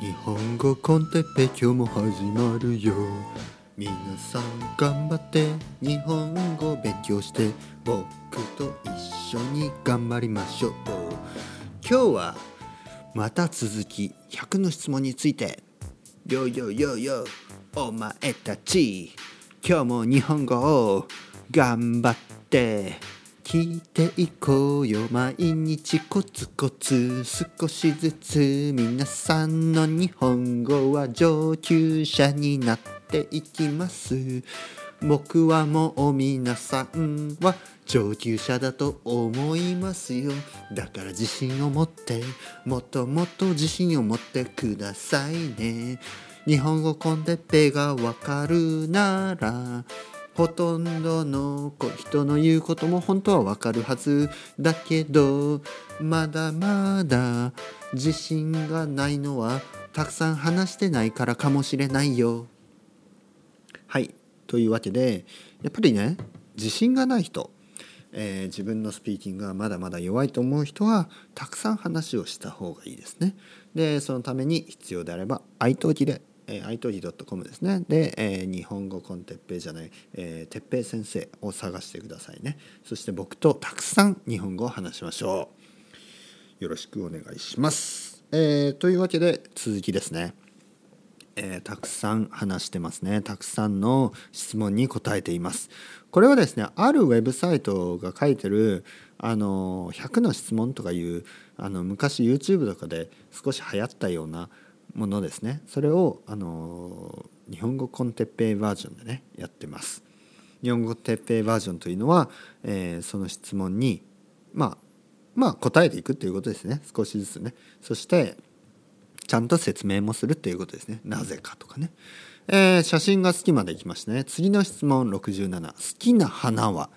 日本語コンテッペ今日も始まるよ。皆さん頑張って日本語勉強して僕と一緒に頑張りましょう。今日はまた続き100の質問について。よよよよお前たち今日も日本語を頑張って。聞いていこうよ。毎日コツコツ少しずつ皆さんの日本語は上級者になっていきます。僕はもう皆さんは上級者だと思いますよ。だから自信を持ってもっともっと自信を持ってくださいね。日本語コンテッペがわかるならほとんどの人の言うことも本当はわかるはずだけどまだまだ自信がないのはたくさん話してないからかもしれないよ。はいというわけでやっぱりね自信がない人、えー、自分のスピーキングがまだまだ弱いと思う人はたくさん話をした方がいいですね。でそのために必要であれば愛登記でえー、アイトリ .com ですね。で、えー、日本語コンテッペイじゃない、えー、てっぺい先生を探してくださいね。そして僕とたくさん日本語を話しましょう。よろしくお願いします、えー、というわけで続きですね。えー、たくさん話してますね。たくさんの質問に答えています。これはですねあるウェブサイトが書いてるあの100の質問とかいうあの昔 YouTube とかで少し流行ったようなものですね。それをあの日本語コンテッペイバージョンでねやってます。日本語テッペイバージョンというのは、えー、その質問にまあまあ答えていくということですね。少しずつね。そしてちゃんと説明もするということですね。なぜかとかね、えー、写真が好きまでいきましたね。次の質問67好きな花は、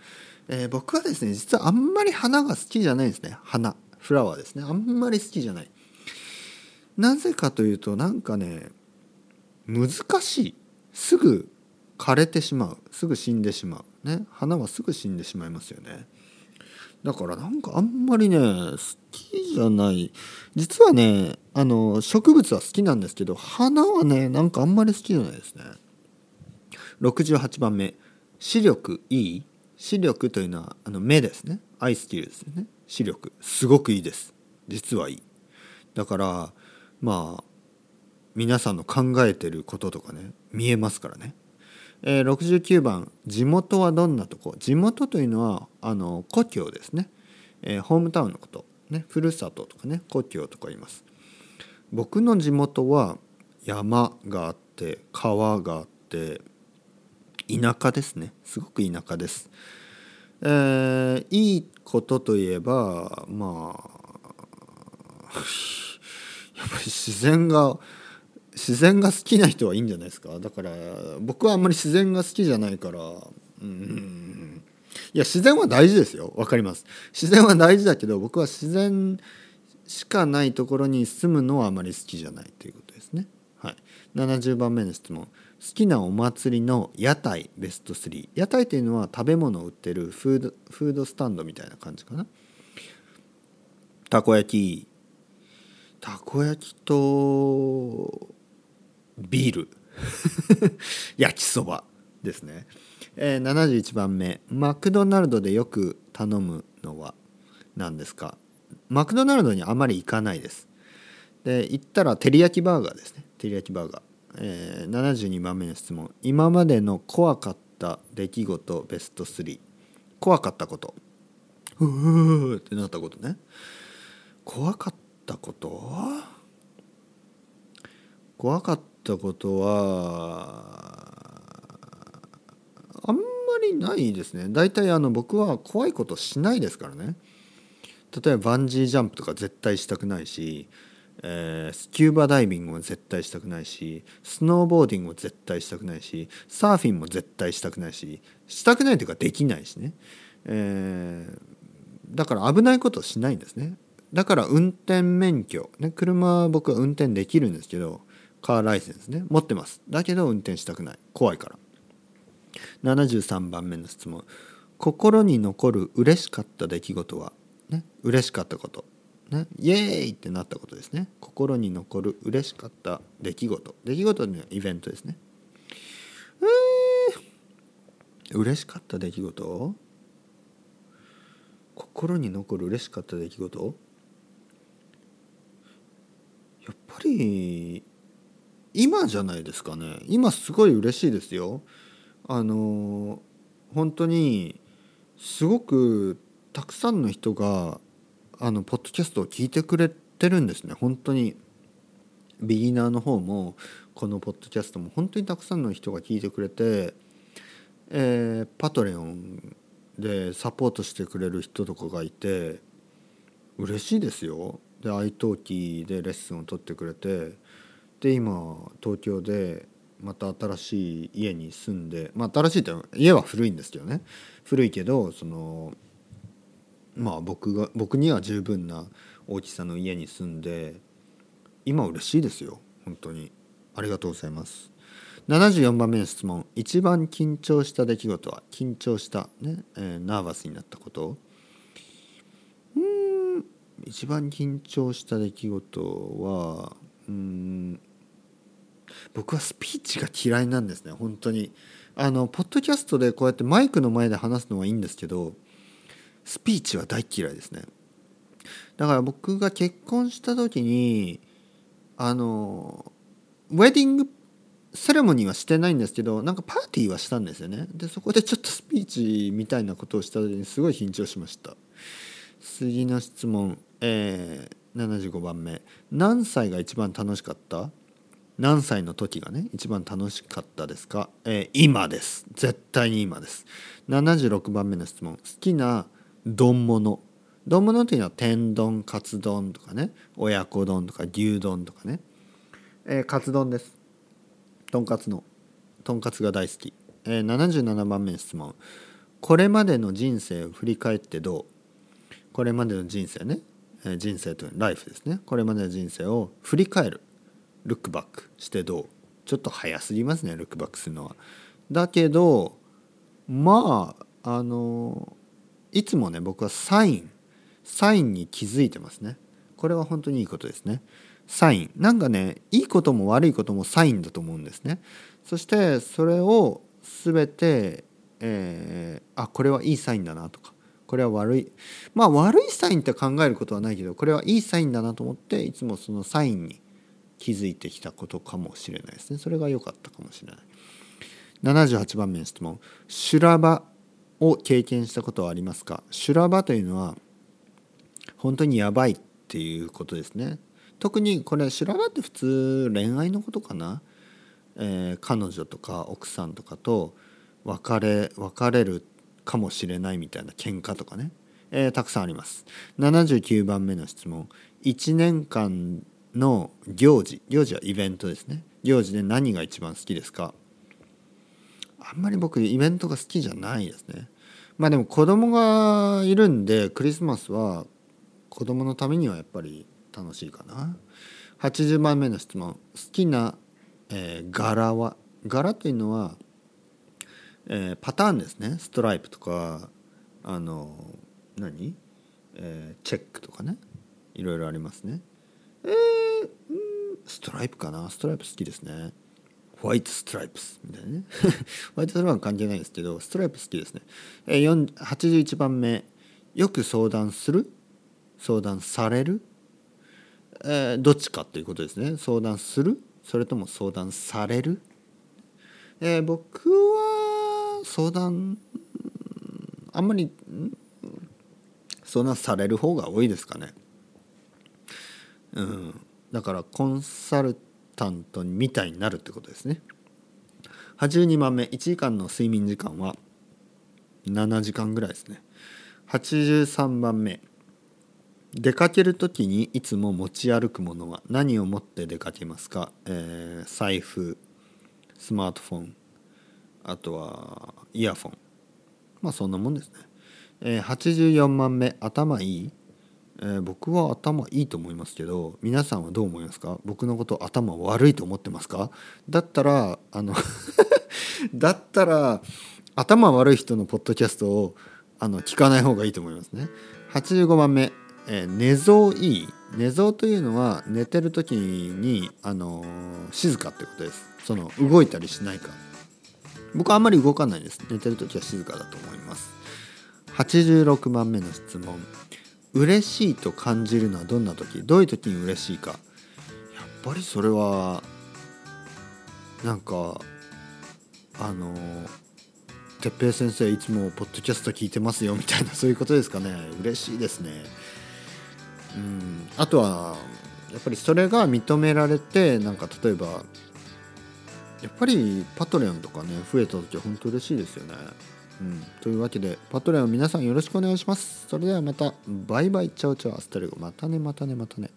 えー、僕はですね実はあんまり花が好きじゃないんですね。花フラワーですね。あんまり好きじゃない。なぜかというとなんかね難しい。すぐ枯れてしまう。すぐ死んでしまう。ね。花はすぐ死んでしまいますよね。だからなんかあんまりね好きじゃない。実はねあの植物は好きなんですけど花はねなんかあんまり好きじゃないですね。68番目。視力いい。視力というのはあの目ですね。アイスキルですよね。視力。すごくいいです。実はいい。だからまあ皆さんの考えてることとかね見えますからね。えー、69番地元はどんなとこ？地元というのはあの故郷ですね、えー、ホームタウンのこと。ねふるさととかね故郷とか言います。僕の地元は山があって川があって田舎ですね。すごく田舎です、えー、いいことといえばまあやっぱり自然が自然が好きな人はいいんじゃないですか。だから僕はあんまり自然が好きじゃないからうん。いや自然は大事ですよ。分かります。自然は大事だけど僕は自然しかないところに住むのはあまり好きじゃないということですね。はい。70番目の質問。好きなお祭りの屋台ベスト3屋台というのは食べ物を売ってるフードフードスタンドみたいな感じかな。たこ焼き。たこ焼きとビール。焼きそばですね、えー、71番目。マクドナルドでよく頼むのは何ですか？マクドナルドにあまり行かないです。で行ったら照り焼きバーガーですね。照り焼きバーガー、えー、72番目の質問。今までの怖かった出来事ベスト3怖かったこと。ふーってなったことね。怖かったこと怖かったことはあんまりないですね。大体あの僕は怖いことしないですからね。例えばバンジージャンプとか絶対したくないし、えー、スキューバダイビングも絶対したくないしスノーボーディングも絶対したくないしサーフィンも絶対したくないししたくないというかできないしね、えー、だから危ないことしないんですね。だから運転免許、ね、車は僕は運転できるんですけどカーライセンスね。持ってます。だけど運転したくない。怖いから。73番目の質問。心に残る嬉しかった出来事は？ね嬉しかったこと。ねイエーイってなったことですね。心に残る嬉しかった出来事。出来事のイベントですね。えー、嬉しかった出来事？心に残る嬉しかった出来事やっぱり今じゃないですかね。今すごい嬉しいですよ。あの本当にすごくたくさんの人があのポッドキャストを聞いてくれてるんですね。本当に。ビギナーの方もこのポッドキャストも本当にたくさんの人が聞いてくれて、えー、パトレオンでサポートしてくれる人とかがいて嬉しいですよ。で iTalk でレッスンを取ってくれてで今東京でまた新しい家に住んでまあ新しいって家は古いんですけどね。古いけどそのまあ僕が僕には十分な大きさの家に住んで今嬉しいですよ。本当に。ありがとうございます。74番目の質問。一番緊張した出来事は緊張したね、えー、ナーバスになったこと。一番緊張した出来事はうん僕はスピーチが嫌いなんですね本当に。あのポッドキャストでこうやってマイクの前で話すのはいいんですけどスピーチは大嫌いですね。だから僕が結婚した時にあのウェディングセレモニーはしてないんですけどなんかパーティーはしたんですよね。でそこでちょっとスピーチみたいなことをした時にすごい緊張しました。次の質問。えー、75番目。何歳が一番楽しかった？何歳の時がね一番楽しかったですか、えー、今です。絶対に今です。76番目の質問。好きな丼物。丼物というのは天丼カツ丼とかね。親子丼とか牛丼とかね、えー、カツ丼です。とんかつの。とんかつが大好き、えー、77番目の質問。これまでの人生を振り返ってどう？これまでの人生ね、人生というライフですねこれまでの人生を振り返るルックバックしてどう？ちょっと早すぎますねルックバックするのは。だけどまああのいつもね僕はサインサインに気づいてますね。これは本当にいいことですね。サインなんかねいいことも悪いこともサインだと思うんですね。そしてそれを全て、えー、あこれはいいサインだなとかこれは悪い。まあ悪いサインって考えることはないけどこれはいいサインだなと思っていつもそのサインに気づいてきたことかもしれないですね。それが良かったかもしれない。78番目の質問。修羅場を経験したことはありますか？修羅場というのは本当にやばいっていうことですね。特にこれ修羅場って普通恋愛のことかな、えー、彼女とか奥さんとかと別れ別れるかもしれないみたいな喧嘩とかね、えー、たくさんあります。79番目の質問。1年間の行事。行事はイベントですね。行事で何が一番好きですか？あんまり僕イベントが好きじゃないですね。まあでも子供がいるんでクリスマスは子供のためにはやっぱり楽しいかな。80番目の質問。好きな、えー、柄は？柄というのは、えー、パターンですね。ストライプとかあの何、えー、チェックとかね。いろいろありますね。えー、ストライプかな。ストライプ好きですね。ホワイトストライプスみたいなね。ホワイトストライプは関係ないですけどストライプ好きですね、えー、81番目。よく相談する？相談される、えー、どっちかということですね。相談する？それとも相談される、えー、僕は相談あんまり相談される方が多いですかね。うん、だからコンサルタントみたいになるってことですね。82番目1時間の睡眠時間は7時間ぐらいですね。83番目出かける時にいつも持ち歩くものは何を持って出かけますか、えー、財布スマートフォンあとはイヤフォン。まあそんなもんですね、えー、84番目頭いい？えー、僕は頭いいと思いますけど皆さんはどう思いますか？僕のこと頭悪いと思ってますか？だったらあの だったら頭悪い人のポッドキャストをあの聞かない方がいいと思いますね。85番目えー寝相いい？寝相というのは寝てる時に、あのー静かってことです。その動いたりしないか。僕はあんまり動かないです。寝てる時は静かだと思います。86番目の質問。嬉しいと感じるのはどんな時？どういう時に嬉しいか。やっぱりそれはなんかあの哲平先生いつもポッドキャスト聞いてますよみたいなそういうことですかね。嬉しいですね。うん。あとはやっぱりそれが認められてなんか例えばやっぱり Patreon とかね増えた時は本当嬉しいですよね。うん、というわけで Patreon 皆さんよろしくお願いします。それではまた。バイバイ。 Ciao ciao。 Hasta luego。またねまたねまたね。